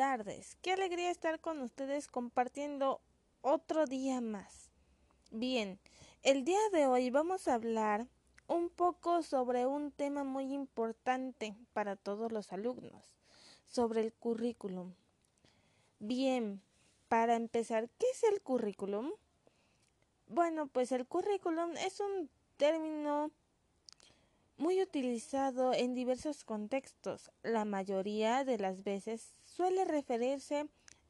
tardes. Qué alegría estar con ustedes compartiendo otro día más. Bien, el día de hoy vamos a hablar un poco sobre un tema muy importante para todos los alumnos, sobre el currículum. Bien, para empezar, ¿qué es el currículum? Bueno, pues el currículum es un término muy utilizado en diversos contextos. La mayoría de las veces suele referirse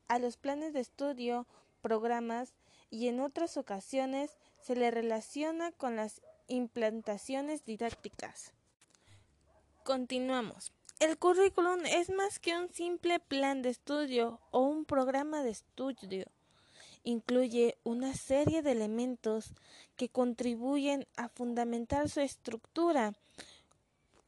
a los planes de estudio, programas y en otras ocasiones se le relaciona con las implantaciones didácticas. Continuamos. El currículum es más que un simple plan de estudio o un programa de estudio. Incluye una serie de elementos que contribuyen a fundamentar su estructura,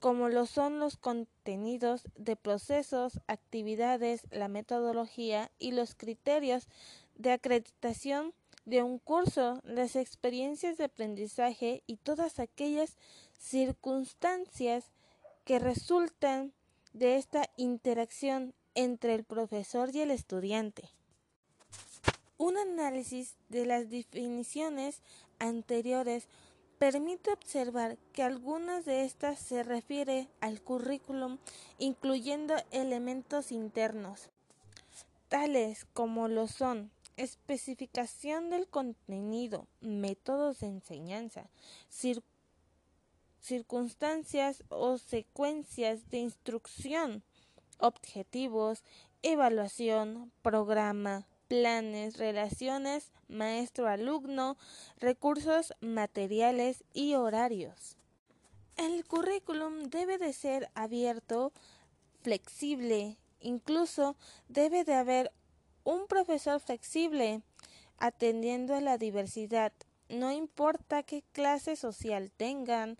como lo son los contenidos de procesos, actividades, la metodología y los criterios de acreditación de un curso, las experiencias de aprendizaje y todas aquellas circunstancias que resultan de esta interacción entre el profesor y el estudiante. Un análisis de las definiciones anteriores permite observar que algunas de estas se refiere al currículum incluyendo elementos internos, tales como lo son especificación del contenido, métodos de enseñanza, circunstancias o secuencias de instrucción, objetivos, evaluación, programa, planes, relaciones maestro-alumno, recursos materiales y horarios. El currículum debe de ser abierto, flexible, incluso debe de haber un profesor flexible atendiendo a la diversidad, no importa qué clase social tengan,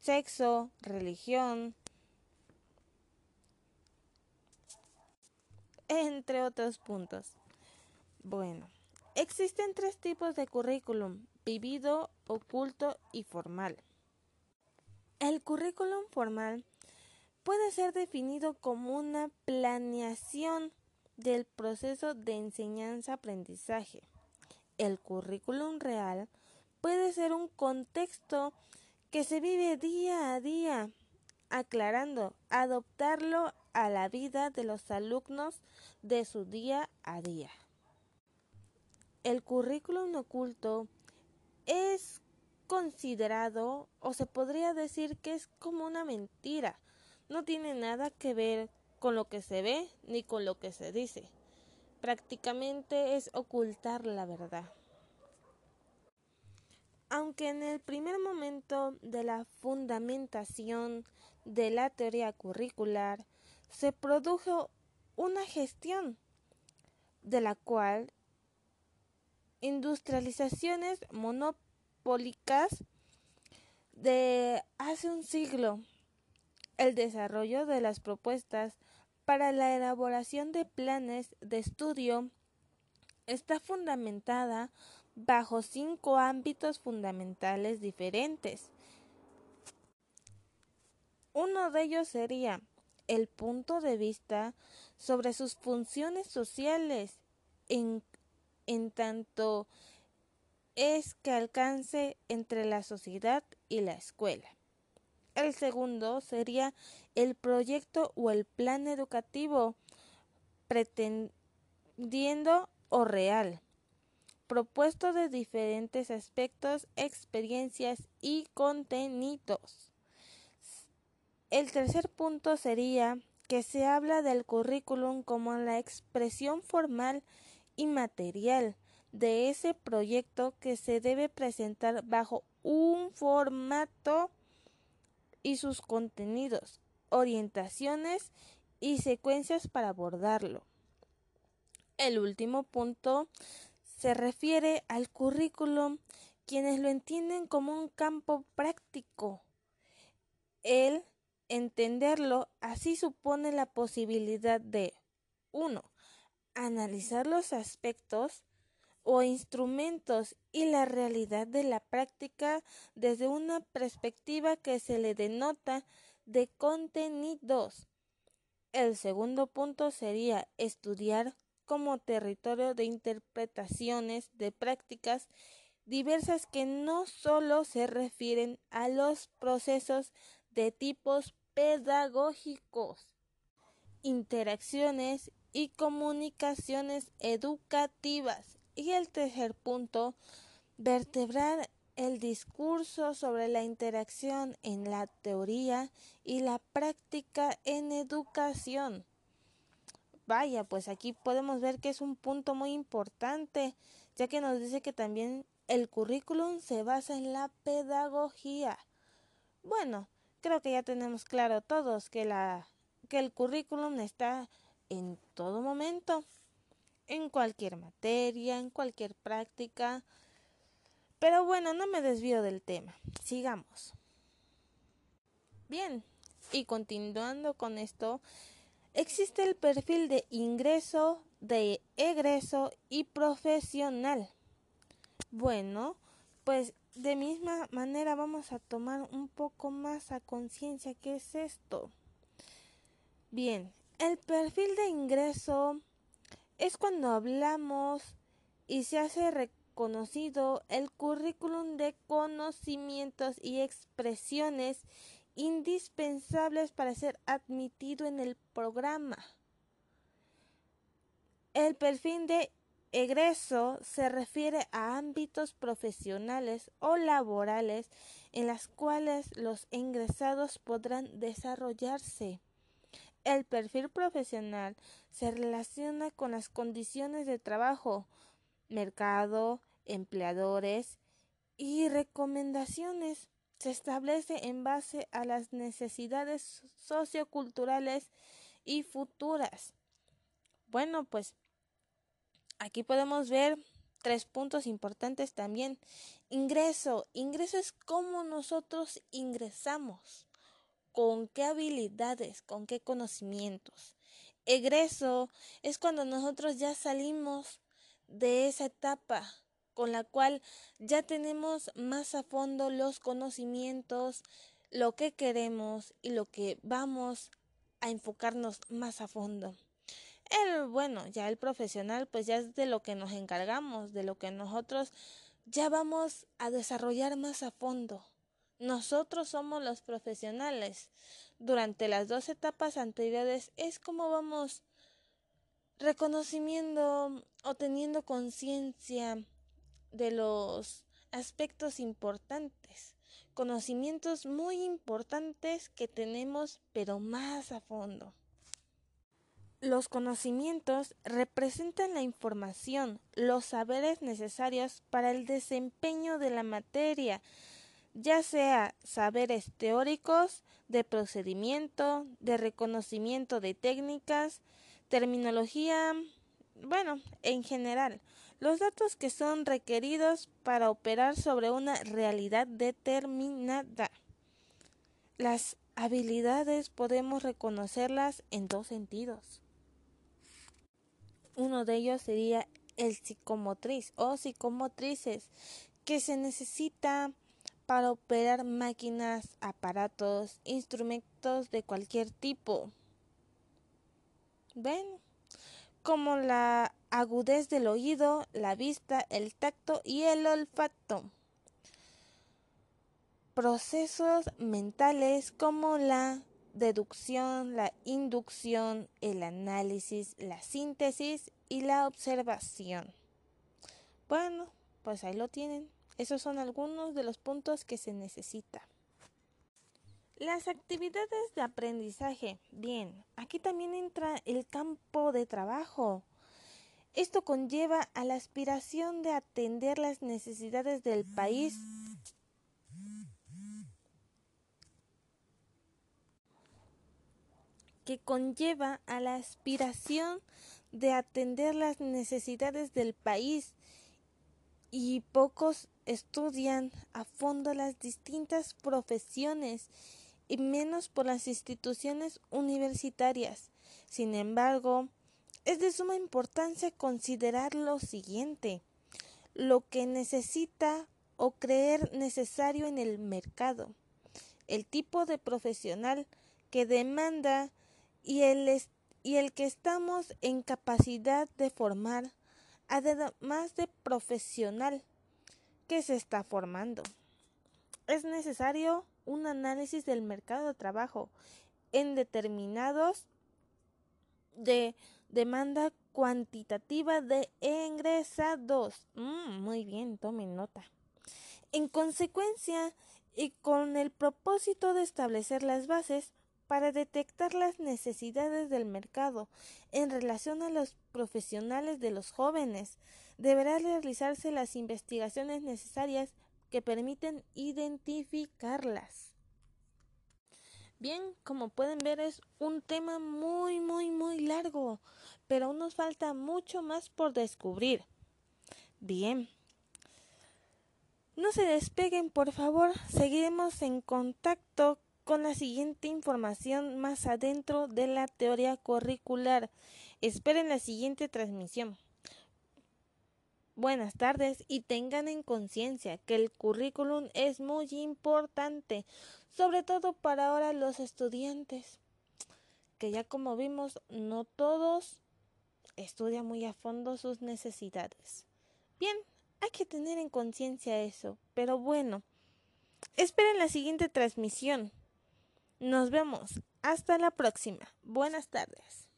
sexo, religión, entre otros puntos. Bueno, existen tres tipos de currículum, vivido, oculto y formal. El currículum formal puede ser definido como una planeación del proceso de enseñanza-aprendizaje. El currículum real puede ser un contexto que se vive día a día, aclarando, adoptarlo a la vida de los alumnos de su día a día. El currículum oculto es considerado o se podría decir que es como una mentira. No tiene nada que ver con lo que se ve ni con lo que se dice. Prácticamente es ocultar la verdad. Aunque en el primer momento de la fundamentación de la teoría curricular se produjo una gestión de la cual industrializaciones monopólicas de hace un siglo el desarrollo de las propuestas para la elaboración de planes de estudio está fundamentada bajo cinco ámbitos fundamentales diferentes. Uno de ellos sería el punto de vista sobre sus funciones sociales en, en tanto es que alcance entre la sociedad y la escuela. El segundo sería el proyecto o el plan educativo pretendiendo o real, propuesto de diferentes aspectos, experiencias y contenidos. El tercer punto sería que se habla del currículum como la expresión formal y material de ese proyecto que se debe presentar bajo un formato y sus contenidos, orientaciones y secuencias para abordarlo. El último punto se refiere al currículum, quienes lo entienden como un campo práctico. El entenderlo así supone la posibilidad de 1. Analizar los aspectos o instrumentos y la realidad de la práctica desde una perspectiva que se le denota de contenidos. El segundo punto sería estudiar como territorio de interpretaciones de prácticas diversas que no solo se refieren a los procesos de tipos pedagógicos, interacciones y comunicaciones educativas. Y el tercer punto, vertebrar el discurso sobre la interacción en la teoría y la práctica en educación. Vaya, pues aquí podemos ver que es un punto muy importante, ya que nos dice que también el currículum se basa en la pedagogía. Bueno, creo que ya tenemos claro todos que la que el currículum está en todo momento, en cualquier materia, en cualquier práctica, pero bueno, no me desvío del tema. Sigamos. Bien, y continuando con esto, existe el perfil de ingreso, de egreso y profesional. Bueno, pues de misma manera vamos a tomar un poco más a conciencia qué es esto. Bien, el perfil de ingreso es cuando hablamos y se hace conocido el currículum de conocimientos y expresiones indispensables para ser admitido en el programa. El perfil de egreso se refiere a ámbitos profesionales o laborales en las cuales los ingresados podrán desarrollarse. El perfil profesional se relaciona con las condiciones de trabajo, mercado, empleadores y recomendaciones se establece en base a las necesidades socioculturales y futuras. Bueno, pues aquí podemos ver tres puntos importantes también. Ingreso. Ingreso es cómo nosotros ingresamos. Con qué habilidades, con qué conocimientos. Egreso es cuando nosotros ya salimos de esa etapa con la cual ya tenemos más a fondo los conocimientos, lo que queremos y lo que vamos a enfocarnos más a fondo. El bueno, ya el profesional, pues ya es de lo que nos encargamos, de lo que nosotros ya vamos a desarrollar más a fondo. Nosotros somos los profesionales. Durante las dos etapas anteriores es como vamos reconocimiento o teniendo conciencia de los aspectos importantes, conocimientos muy importantes que tenemos pero más a fondo. Los conocimientos representan la información, los saberes necesarios para el desempeño de la materia, ya sea saberes teóricos, de procedimiento, de reconocimiento de técnicas, terminología, bueno, en general, los datos que son requeridos para operar sobre una realidad determinada. Las habilidades podemos reconocerlas en dos sentidos. Uno de ellos sería el psicomotriz o psicomotrices que se necesita para operar máquinas, aparatos, instrumentos de cualquier tipo. ¿Ven? como la agudez del oído, la vista, el tacto y el olfato. Procesos mentales como la deducción, la inducción, el análisis, la síntesis y la observación. Bueno, pues ahí lo tienen. Esos son algunos de los puntos que se necesita. Las actividades de aprendizaje. Bien, aquí también entra el campo de trabajo. Esto conlleva a la aspiración de atender las necesidades del país que conlleva a la aspiración de atender las necesidades del país y pocos estudian a fondo las distintas profesiones y menos por las instituciones universitarias. Sin embargo, es de suma importancia considerar lo siguiente lo que necesita o creer necesario en el mercado, el tipo de profesional que demanda y el, y el que estamos en capacidad de formar, además de profesional que se está formando. Es necesario un análisis del mercado de trabajo en determinados de demanda cuantitativa de ingresados. Mm, muy bien, tomen nota. En consecuencia, y con el propósito de establecer las bases para detectar las necesidades del mercado en relación a los profesionales de los jóvenes, deberá realizarse las investigaciones necesarias que permiten identificarlas. Bien, como pueden ver es un tema muy, muy, muy largo, pero aún nos falta mucho más por descubrir. Bien. No se despeguen, por favor. Seguiremos en contacto con la siguiente información más adentro de la teoría curricular. Esperen la siguiente transmisión. Buenas tardes y tengan en conciencia que el currículum es muy importante, sobre todo para ahora los estudiantes, que ya como vimos no todos estudian muy a fondo sus necesidades. Bien, hay que tener en conciencia eso, pero bueno, esperen la siguiente transmisión. Nos vemos. Hasta la próxima. Buenas tardes.